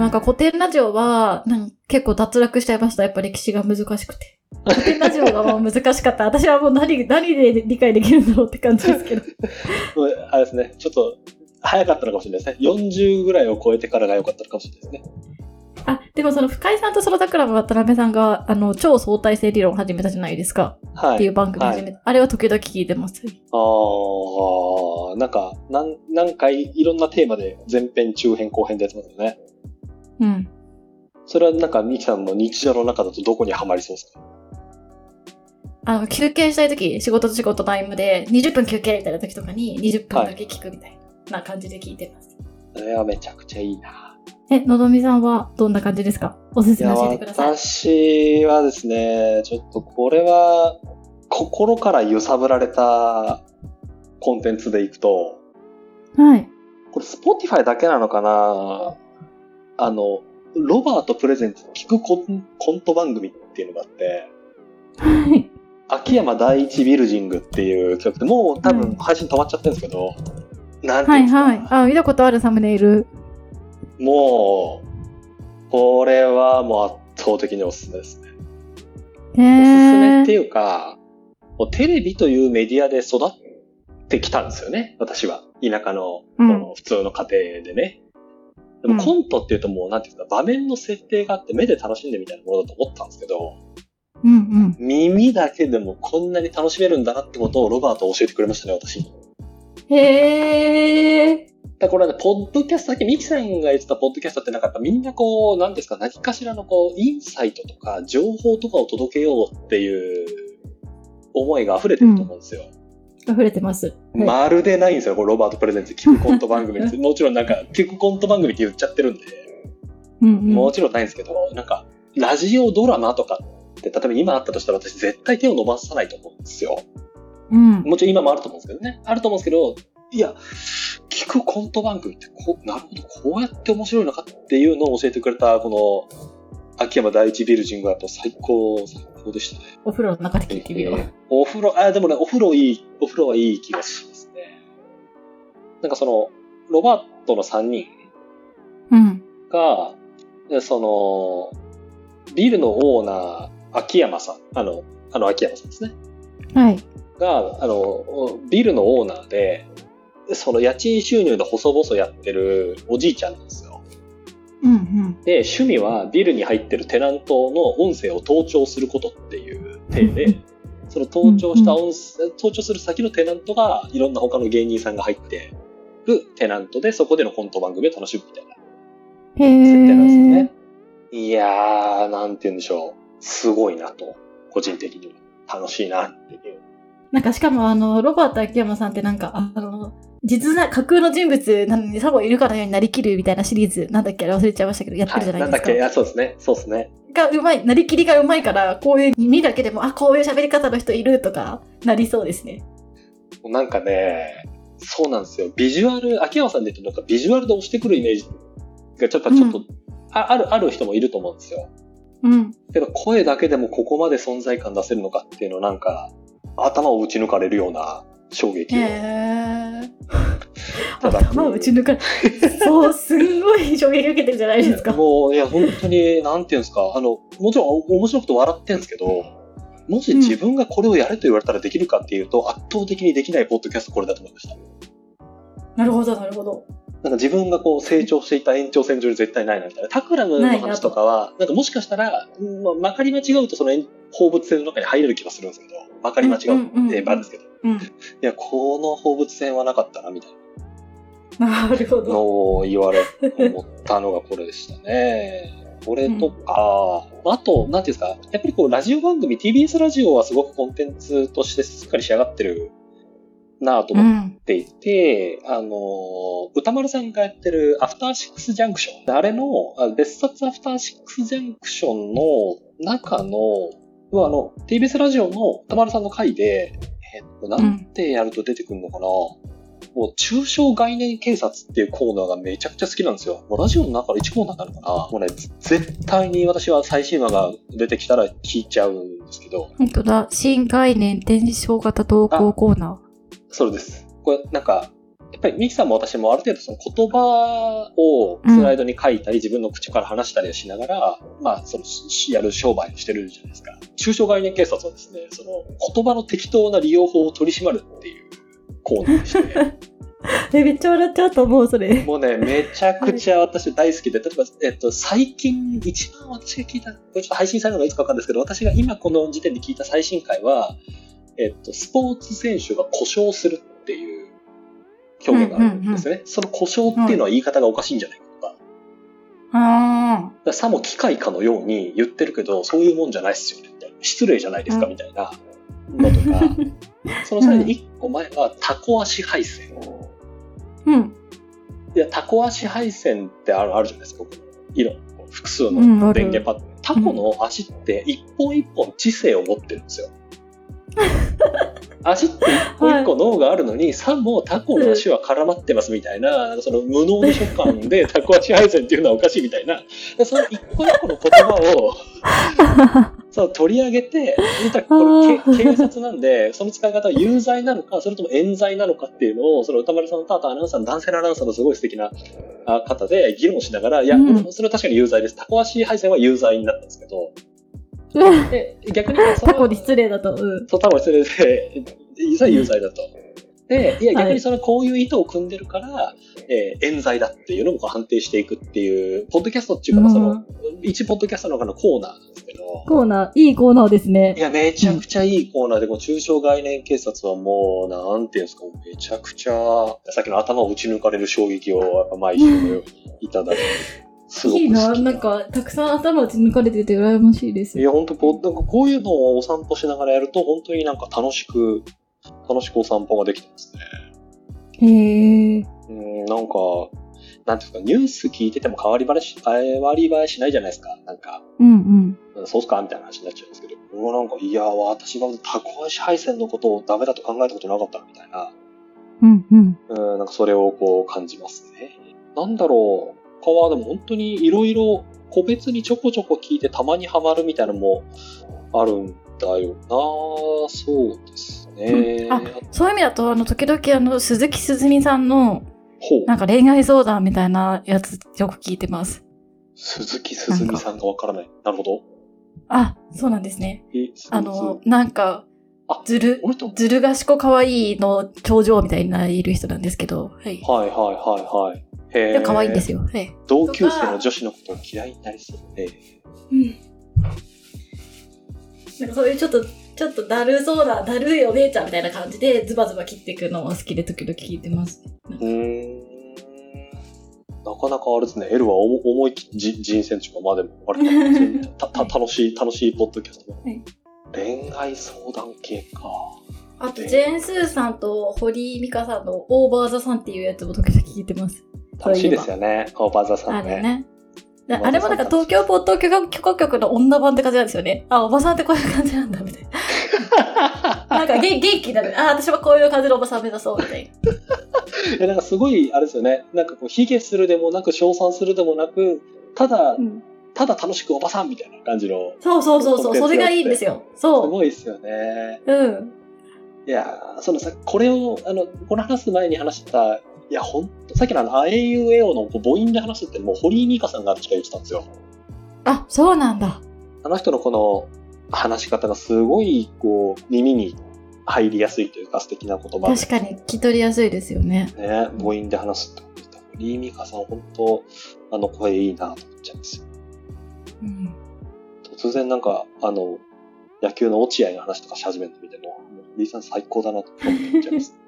もなんか古典ラジオは、なんか結構脱落しちゃいました。やっぱ歴史が難しくて。古典ラジオがもう難しかった。私はもう何、何で理解できるんだろうって感じですけど。あれですね、ちょっと早かったのかもしれないですね。40ぐらいを超えてからが良かったのかもしれないですね。あ、でもその深井さんとソロタクラブ渡辺さんが、あの、超相対性理論を始めたじゃないですか。はい。っていう番組始めた。あれは時々聞いてます。ああ、なんか、なん何回いろんなテーマで前編、中編、後編でやってますよね。うん。それはなんか、ミキさんの日常の中だとどこにはまりそうですか？あの、休憩したい時、仕事と仕事タイムで、20分休憩みたいな時とかに、20分だけ聞くみたいな感じで聞いてます。それはめちゃくちゃいいな。え、のぞみさんはどんな感じですか？おすすめ教えてください。私はですね、ちょっとこれは、心から揺さぶられたコンテンツでいくと、はい。これ Spotify だけなのかな？あの、ロバートプレゼンツ聞くコンコント番組っていうのがあって、はい。秋山第一ビルジングっていう曲で、もう多分配信止まっちゃってるんですけど、なんていはいうんですか、はい。あ、見たことあるサムネイル。もう、これはもう圧倒的におすすめですね。へおすすめーっていうか、もうテレビというメディアで育ってきたんですよね、私は。田舎の、うんこの普通の家庭でね。でもうんコントっていうともう、なんていうんですか、場面の設定があって目で楽しんでみたいなものだと思ったんですけど、うんうん。耳だけでもこんなに楽しめるんだなってことをロバートは教えてくれましたね、私に。へー。だからこれはね、ポッドキャスト、さっきミキさんが言ってたポッドキャストってなんかやっぱみんなこう、なんですか、何かしらのこう、インサイトとか情報とかを届けようっていう思いが溢れてると思うんですよ。溢れてます。はいまるでないんですよ、これロバートプレゼンツ聞くコント番組。もちろんなんか、聞くコント番組って言っちゃってるんで、うんうん。もちろんないんですけど、なんか、ラジオドラマとかって、例えば今あったとしたら私絶対手を伸ばさないと思うんですよ。うん。もちろん今もあると思うんですけどね。あると思うんですけど、いや、聞くコント番組ってこう、なるほど、こうやって面白いのかっていうのを教えてくれた、この、秋山第一ビルジングはやっぱ最高、最高でしたね。お風呂の中で聞いてみよう。お風呂、あ、でもね、お風呂いい、お風呂はいい気がしますね。なんかその、ロバートの3人うん。その、ビルのオーナー、秋山さん、あの、あの秋山さんですね。はい。が、あの、ビルのオーナーで、その家賃収入で細々やってるおじいちゃんなんですよ。うんうん。で、趣味はビルに入ってるテナントの音声を盗聴することっていう体で、その盗聴した音声、盗聴する先のテナントがいろんな他の芸人さんが入ってるテナントで、そこでのコント番組を楽しむみたいなへ設定なんですよーね。。いやー、なんて言うんでしょう。すごいなと。個人的には。楽しいなっていう。なんかしかもあの、ロバート秋山さんってなんか、あの、実在、架空の人物なのにさもいるかのようになりきるみたいなシリーズ、なんだっけあれ忘れちゃいましたけど、やってるじゃないですか。なんだっけ？あ、そうですね。そうですね。がうまい、なりきりがうまいから、こういう耳だけでも、あ、こういう喋り方の人いるとか、なりそうですね。なんかね、そうなんですよ。ビジュアル、秋山さんで言うとなんかビジュアルで押してくるイメージがちょっと、ちょっと、うあある、ある人もいると思うんですよ。うん。けど声だけでもここまで存在感出せるのかっていうのなんか、頭を打ち抜かれるような衝撃へを。ー。た だ頭を打ち抜かれ、そう、すんごい衝撃受けてるじゃないですか。もう、いや、本当に、なんていうんですか、あの、もちろんお面白くて笑ってんですけど、もし自分がこれをやれと言われたらできるかっていうと、圧倒的にできないポッドキャストこれだと思いました。なるほど、なるほど。なんか自分がこう成長していた延長線上に絶対ないなみたいな。タクラムの話とかは、なんかもしかしたら、うんまあ、まかり間違うとその放物線の中に入れる気がするんですけど、まかり間違うって言えばですけど、いうん。や、この放物線はなかったなみたいな るほなのど。を言われ、思ったのがこれでしたね。これとか、あと、なんていうんですか、やっぱりこう、ラジオ番組、TBS ラジオはすごくコンテンツとしてしっかり仕上がってるなぁとう思っん。ていて、あの、歌丸さんがやってるアフターシックスジャンクション。あれの、あ別冊アフターシックスジャンクションの中の、あの、TBS ラジオの歌丸さんの回で、えっと、なんてやると出てくるのかな、もう、抽象概念警察っていうコーナーがめちゃくちゃ好きなんですよ。もうラジオの中の1コーナーになるかなもうね、絶対に私は最新話が出てきたら聞いちゃうんですけど、本当だ。新概念伝承型投稿コーナそれです。これ、なんか、やっぱりミキさんも私もある程度その言葉をスライドに書いたり、自分の口から話したりしながら、まあ、その、しやる商売をしてるじゃないですか。中小概念警察はですね、その言葉の適当な利用法を取り締まるっていうコーナーでして、え、めっちゃ笑っちゃうと思う、それ。もうね、めちゃくちゃ私大好きで、例えば、えっと、最近一番私が聞いた、これちょっと配信されるのがいつかわかんないですけど、私が今この時点で聞いた最新回は、えっと、スポーツ選手が故障するっていう表現があるんですね。その故障っていうのは言い方がおかしいんじゃないかとか、あだからさも機械かのように言ってるけど、そういうもんじゃないっすよね、みたいな。失礼じゃないですか、うんみたいなのとか、そのさらに一個前はタコ足配線。うん。いや、タコ足配線ってあるあるじゃないですか、色。複数の電源パッド。タコの足って一本一本知性を持ってるんですよ。足って一本一個脳があるのに、さもタコの足は絡まってますみたいな、その無能の所感で タコ足配線っていうのはおかしいみたいな、でその一個一個の言葉を そう取り上げて、これけ警察なんで、その使い方は有罪なのか、それとも冤罪なのかっていうのを、その歌丸さんとあとアナウンサーの男性のアナウンサーのすごい素敵なあ方で議論しながら、いや、うん。それは確かに有罪です。タコ足配線は有罪になったんですけど、で逆にそれはタコに失礼だと。うん。そう、多分失礼で、実際有罪だと。で、いや、逆にそのこういう意図を組んでるから、えー冤罪だっていうのもこう判定していくっていう、ポッドキャストっていうか、まあその、一ポッドキャストの中のコーナーなんですけど、コーナー、いいコーナーですねい。や、めちゃくちゃいいコーナーで、こう中小概念警察はもう、なんていうんですか、めちゃくちゃ、さっきの頭を打ち抜かれる衝撃を、やっぱ毎週のようにいただいて、すごいいな、なんか、たくさん頭打ち抜かれてて羨ましいですい。や、本当こう、なんかこういうのをお散歩しながらやると、本当になんか楽しく、楽しくお散歩ができてますね。へえ。うん、なんか、なんていうか、ニュース聞いてても変わり映えし、変わり映えしないじゃないですか。なんか、うんうん。うんそうっすかみたいな話になっちゃうんですけど、もうなんか、いや、私はタコ足配線のことをダメだと考えたことなかったみたいな、うんうん。うん、なんかそれをこう感じますね。なんだろう、他はでも本当にいろいろ個別にちょこちょこ聞いてたまにハマるみたいなのもあるんだよなそうですね。うんあそういう意味だと、あの、時々あの、鈴木すずみさんの、なんか恋愛相談みたいなやつよく聞いてます。鈴木すずみさんがわからない。なるほど。あ、そうなんですね。え、あの、なんかあ、ずるずる賢かわいいの頂上みたいないる人なんですけど、はい。はいはいはいはい。へいや、可愛いんですよ。同級生の女子のことを嫌いになりそう。えうん。なんかそういうちょっと、ちょっとだるそうな、だるいお姉ちゃんみたいな感じでズバズバ切っていくのが好きで時々聞いてます。うーん。なかなかあれですね、L は思思い切じ人選というか、まあでも、あれたた楽しい、楽しいポッドキャスト。はい恋愛相談系か。あと、ジェーン・スーさんと堀井美香さんのオーバーザさんっていうやつも時々聞いてます。楽しいですよね、オーバーザさんね。あれもなんか東京ポッド許可局の女版って感じなんですよね。あ、おばさんってこういう感じなんだ、みたいな。なんか元元気になる。あ、私はこういう感じのおばさん目指そう、みたいな。いやなんかすごい、あれですよね、なんかこう、卑下するでもなく、称賛するでもなく、ただ、うんただ楽しくおばさんみたいな感じの、そうそうそうそう、それがいいんですよ。すそごいですよね。う。うん。いやーそのさ、これを、あの、この話す前に話した、いや、ほんと、さっきのあの、あえいうえおの母音で話すって、もう堀井美香さんが確か言ってたんですよ。あ、そうなんだ。あの人のこの話し方がすごい、こう、耳に入りやすいというか素敵な言葉で確かに聞き取りやすいですよね。ね、母音で話すってことで、堀井美香さん、本当あの声いいなと思っちゃうんですよ。うん。突然なんか、あの、野球の落合の話とかし始めるの見ても、もう堀井さん最高だなと思っちゃいます。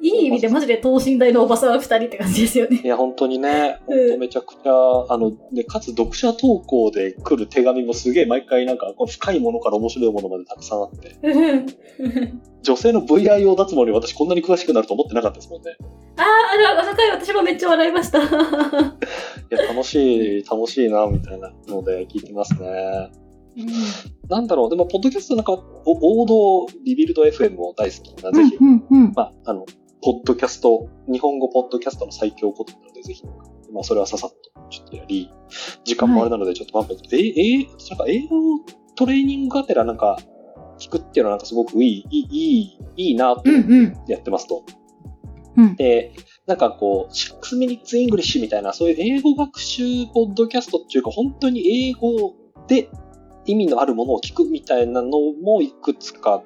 いい意味でマジで等身大のおばさん二人って感じですよね。いや、本当にね、うん本当めちゃくちゃ、あの、で、かつ読者投稿で来る手紙もすげえ毎回なんか、深いものから面白いものまでたくさんあって、女性の VIO 脱毛に私こんなに詳しくなると思ってなかったですもんね。あー、あれ、あの回私もめっちゃ笑いました。いや、楽しい、楽しいな、みたいなので聞いてますね。なんだろう、でも、ポッドキャストなんか、お王道リビルド FM も大好きな、ぜひ、うんうんうん。まあ、あの、ポッドキャスト、日本語ポッドキャストの最強ことなので、ぜひ、まあ、それはささっと、ちょっとやり、時間もあれなので、ちょっとバンバン、え、え、なんか英語トレーニングがてらなんか、聞くっていうのはなんかすごくいい、いい、いい、いいなとうんうん。やってますと。うん。で、なんかこう、6 minutes English みたいな、そういう英語学習ポッドキャストっていうか、本当に英語で意味のあるものを聞くみたいなのもいくつか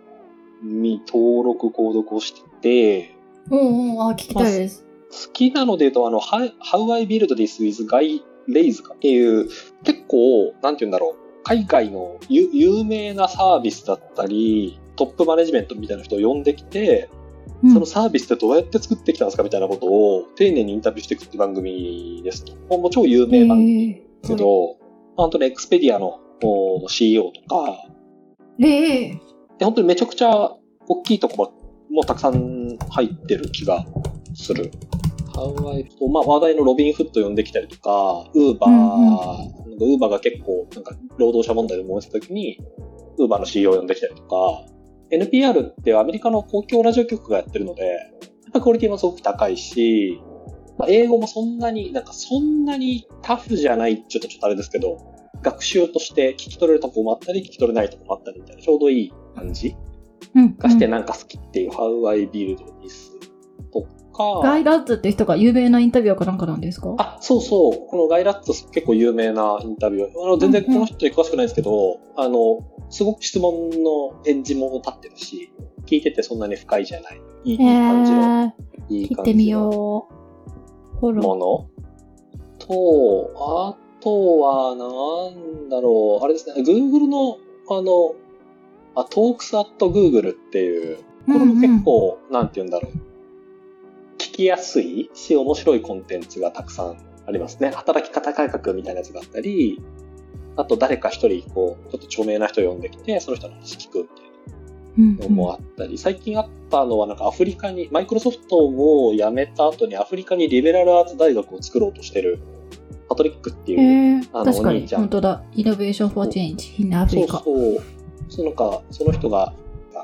に登録、購読をしてて、うんうん、あ、聞きたいです。好きなので言うと、あの、How I Build This with Guy Lays っていう、結構、なんて言うんだろう、海外の有有名なサービスだったり、トップマネジメントみたいな人を呼んできて、うんそのサービスってどうやって作ってきたんですかみたいなことを丁寧にインタビューしていくって番組ですと。もう超有名番組ですけど、本当にエクスペディアのお CEO とか、ええで本当にめちゃくちゃ大きいとこもたくさん入ってる気がする。ハワイと、まあ、話題のロビンフット呼んできたりとか、ウーバー、ウーバーが結構、なんか、労働者問題で燃えてた時に、ウーバーの CEO 呼んできたりとか、NPR ってアメリカの公共ラジオ局がやってるので、やっぱクオリティもすごく高いし、まあ、英語もそんなに、なんかそんなにタフじゃない、ちょっとちょっとあれですけど、学習として聞き取れるとこもあったり、聞き取れないとこもあったりみたいな、ちょうどいい感じうん。がしてなんか好きっていう、How I Build This とか、ガイラッツって人が有名なインタビュアーかなんかなんですか？あ、そうそう。このガイラッツ結構有名なインタビュー。あの、全然この人に詳しくないんですけど、あの、すごく質問の返事も立ってるし、聞いててそんなに不快じゃない。いいいい感じの、えいいー、聞いてみ感じのよう。フォロものと、あとは、なんだろう、あれですね、Google の、あの、あ、Talks at Google っていう、これも結構、なんて言うんだろう。聞きやすいし、面白いコンテンツがたくさんありますね。働き方改革みたいなやつがあったり、あと誰か一人、こう、ちょっと著名な人を呼んできて、その人の話聞くみたいうんなのもあったり、最近あったのはなんかアフリカに、マイクロソフトを辞めた後にアフリカにリベラルアーツ大学を作ろうとしてる、パトリックっていう、えー、あのお兄ちゃん本当だ。 Innovation for Change in Africa。そうそう。そのなんか、その人が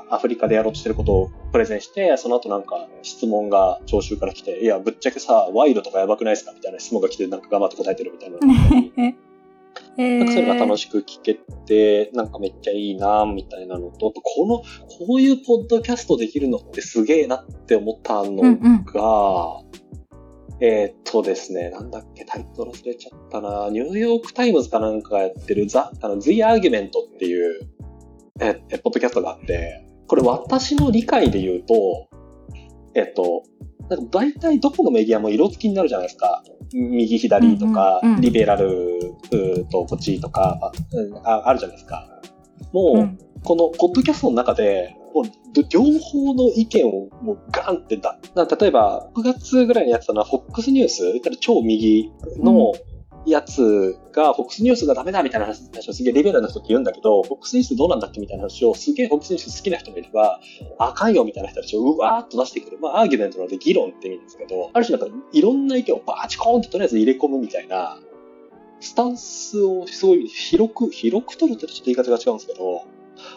アフリカでやろうとしてることをプレゼンして、その後なんか質問が聴衆から来て、いや、ぶっちゃけさ、賄賂とかやばくないですかみたいな質問が来て、なんか頑張って答えてるみたいな なんかそれが楽ー、しく聞けて、なんかめっちゃいいなみたいなのと、この、こういうポッドキャストできるのってすげえなって思ったのうんうん。が、えーっとですね、なんだっけ、タイトル忘れちゃったな。ニューヨークタイムズかなんかがやってるザ、あの、The Argument っていう、え、えポッドキャストがあって、これ私の理解で言うと、えっと、なんか大体どこのメディアも色付きになるじゃないですか。右左とか、うんうんうんリベラルとこっちとか、あうんああるじゃないですか。もう、うんこのポッドキャストの中で、もう両方の意見をもうガンってだ。な例えば、9月ぐらいにやってたのは FOX ニュース、言ったら超右のやつが、FOX ニュースがダメだみたいな話をすげえリベラルな人って言うんだけど、FOX ニュースどうなんだっけみたいな話をすげえ FOX ニュース好きな人もいれば、あかんよみたいな人たちをうわーっと出してくる。まあ、アーギュメントなので議論って意味ですけど、ある種なんかいろんな意見をバーチコーンってとりあえず入れ込むみたいな、スタンスをすごい広く、広く取るってちょっと言い方が違うんですけど、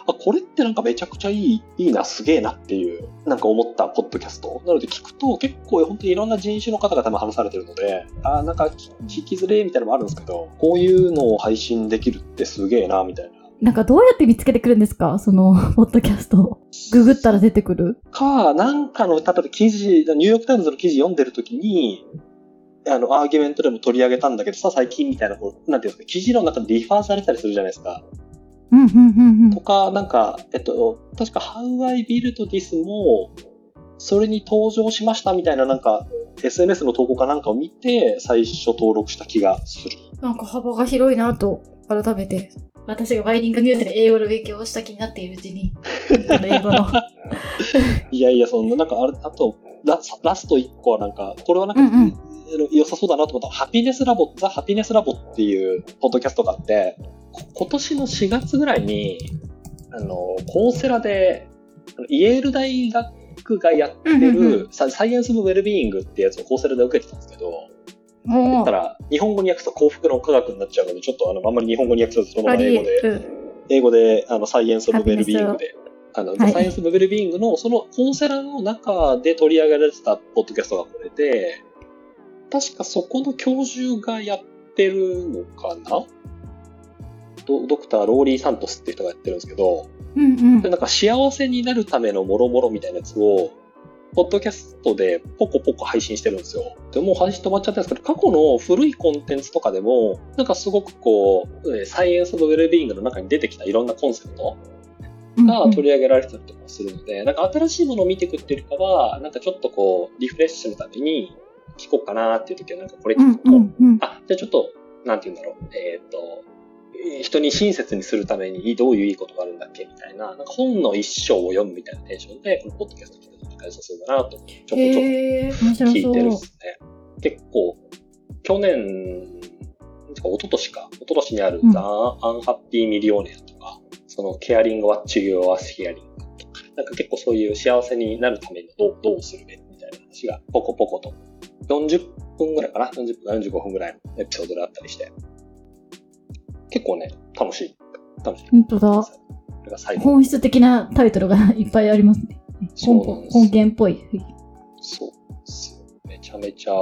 あ、これってなんかめちゃくちゃいい、いいな、すげえなっていう、なんか思ったポッドキャスト。なので聞くと結構本当にいろんな人種の方が多分話されてるので、あ、なんか聞きづれみたいなのもあるんですけど、こういうのを配信できるってすげえな、みたいな。なんかどうやって見つけてくるんですか？その、ポッドキャスト。ググったら出てくるか、なんかの、例えば記事、ニューヨークタイムズの記事読んでるときに、あの、 Argument でも取り上げたんだけどさ、最近みたいな、こう、なんていうんですか、記事の中でリファーされたりするじゃないですか。うん、うん、うん、うんと。か、なんか、えっと、確か How I Built This も、それに登場しましたみたいな、なんか、SNS の投稿かなんかを見て、最初登録した気がする。なんか幅が広いなと、改めて。私がバイリンガルニュースで英語の勉強をした気になっているうちに、あの英語の。いやいや、そんな、なんか、あれ、あと、ララスト1個はなんか、これはなんか、うんうんあの良さそうだなと思ったハピネスラボ、ザ・ハピネスラボっていうポッドキャストがあって、こ今年の4月ぐらいに、あの、コーセラで、イェール大学がやってうんうんうる、ササイエンス・オブ・ウェルビーイングってやつをコーセラで受けてたんですけど、だもったら、日本語に訳すと幸福の科学になっちゃうので、ちょっとあの、あんまり日本語に訳すとそのまま英語で。英語で、あの、サイエンス・オブ・ウェルビーイングで、あの、はい。サイエンス・オブ・ウェルビーイングの、そのコンセラの中で取り上げられてたポッドキャストがこれで、確かそこの教授がやってるのかなドドクター・ローリー・サントスっていう人がやってるんですけど、うんうんで。なんか幸せになるためのもろもろみたいなやつを、ポッドキャストでポコポコ配信してるんですよ。でもう配信止まっちゃったんですけど、過去の古いコンテンツとかでも、なんかすごくこう、えーサイエンス・オブ・ウェルビーイングの中に出てきたいろんなコンセプトが取り上げられてたりとかするので、なんか新しいものを見ていくっていうよりかは、なんかちょっとこう、リフレッシュのために聞こうかなっていう時は、なんかこれうん聞くと、うんうん。あ、じゃあちょっと、なんて言うんだろう、えっ、ー人に親切にするためにどういういいことがあるんだっけみたいな、なんか本の一章を読むみたいなテンションで、このポッドキャスト聞くと仲良さそうだなと、ちょこちょこ聞いてるっそう。すね。結構、去年、てか一昨年か、一昨年にある、うんザ・アンハッピー・ミリオネアとか、その、ケアリング・ワッチ・ユー・ワス・ヒアリングとか、なんか結構そういう幸せになるためにどうどうするべみたいな話が、ポコポコと、40分ぐらいかな ?40 分か45分ぐらいのエピソードであったりして、結構ね、楽しい。楽しい。本当だ。本質的なタイトルがいっぱいありますね。そう本源っぽい。そうですよ。めちゃめちゃ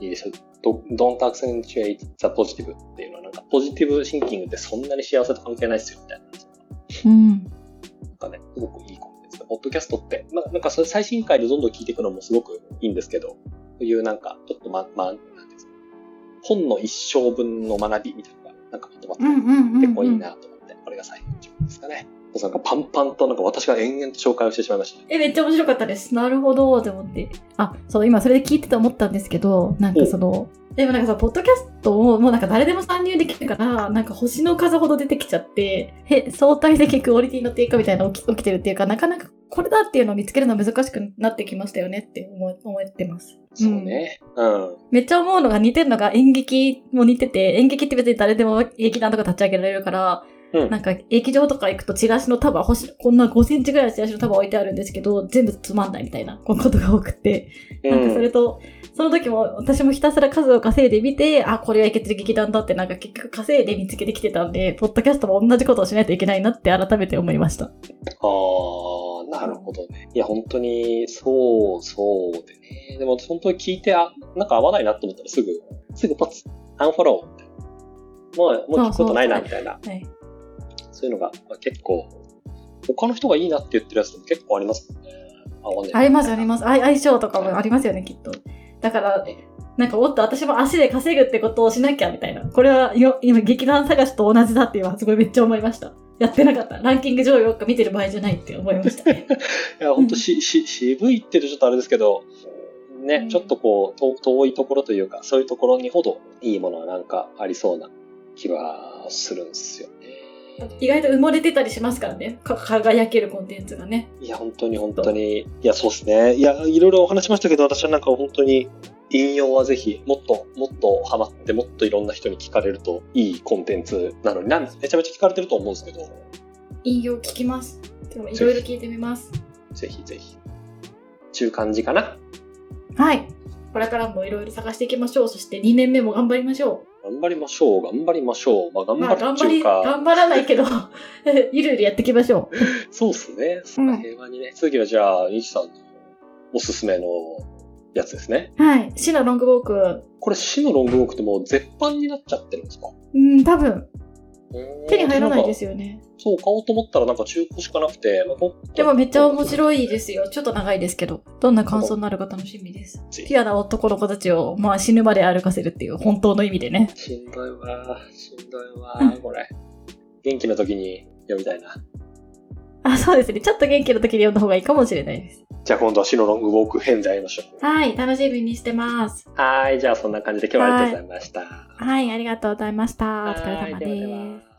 いいですよ。Do- Don't accentuate the positive っていうのはなんかポジティブシンキングってそんなに幸せと関係ないですよみたいな。うん。なんかね、すごくいいコンテンツで。ポッドキャストって、まあなんかそれ最新回でどんどん聞いていくのもすごくいいんですけど、こういうなんかちょっとま、まあ、なんですか。本の一生分の学びみたいななんかまとまって。結構いいなと思って、これが最後ですかね。なんかパンパンとなんか私が延々と紹介をしてしまいましたね。え、めっちゃ面白かったです。なるほど、って思って。あ、そう、今それで聞いてて思ったんですけど、なんかその、でもなんかさ、ポッドキャストをもうなんか誰でも参入できるから、なんか星の数ほど出てきちゃって、へ、相対的クオリティの低下みたいなの起き起きてるっていうか、なかなかこれだっていうのを見つけるのは難しくなってきましたよねって思い思ってます。そうね。うん。めっちゃ思うのが似てるのが演劇も似てて、演劇って別に誰でも劇団とか立ち上げられるから、うんなんか劇場とか行くとチラシの束、星、こんな5センチぐらいのチラシの束置いてあるんですけど、全部つまんないみたいなことが多くて、なんかそれと、その時も私もひたすら数を稼いでみて、あ、これはいけてる劇団だってなんか結局稼いで見つけてきてたんで、ポッドキャストも同じことをしないといけないなって改めて思いました。ああ、なるほどね。いや、本当に、そう、そうでね。でも、本当に聞いて、あ、なんか合わないなと思ったらすぐ、すぐポツ、アンフォローみたいな。もう、もう聞くことないな、みたいな。はい。そういうのが、まあ結構、他の人がいいなって言ってるやつでも結構ありますもんね。合わねえありますあります。あ相性とかもありますよね、きっと。だから、なんかもっと私も足で稼ぐってことをしなきゃみたいな。これはよ今劇団探しと同じだっていうのはすごいめっちゃ思いました。やってなかった。ランキング上位ばっか見てる場合じゃないって思いましたね。いや、本当し、し、渋いって言うとちょっとあれですけど、ね、うんちょっとこう、と遠いところというか、そういうところにほどいいものはなんかありそうな気はするんですよね。意外と埋もれてたりしますからね。か輝けるコンテンツがね。いや、本当に本当に。いや、そうですね。いや、いろいろお話しましたけど、私はなんか本当に、引用はぜひ、もっと、もっとハマって、もっといろんな人に聞かれるといいコンテンツなのに、なんめちゃめちゃ聞かれてると思うんですけど、引用聞きます。でもいろいろ聞いてみます。ぜひぜひ。中間時かな？はい。これからもいろいろ探していきましょう。そして2年目も頑張りましょ頑張りましょう、頑張りましょう。まあ、う。頑まあ、張るっていう頑張り、頑か、張らないけど、ゆるゆるやっていきましょう。そうっすね。そんな平和にね。次はじゃあ、西さんのおすすめのやつですね。はい。シナロングウォーク。これ、死のロングウォークってもう絶版になっちゃってるんですか？うん、多分、手に入らないよですよね。そう、買おうと思ったらなんか中古しかなくて、まあこでもめっちゃ面白いですよ。ちょっと長いですけど。どんな感想になるか楽しみです。ぜひピュアな男の子たちを、まあ死ぬまで歩かせるっていう本当の意味でね。しんどいわ、しんどいわ、これ。元気な時に読みたいな。あ、そうですね。ちょっと元気な時に読んだ方がいいかもしれないです。じゃあ今度は死のロングウォーク編で会いましょう。はい。楽しみにしてます。はい、じゃあそんな感じで今日はありがとうございました。はい。ありがとうございました。お疲れ様はいではでで。は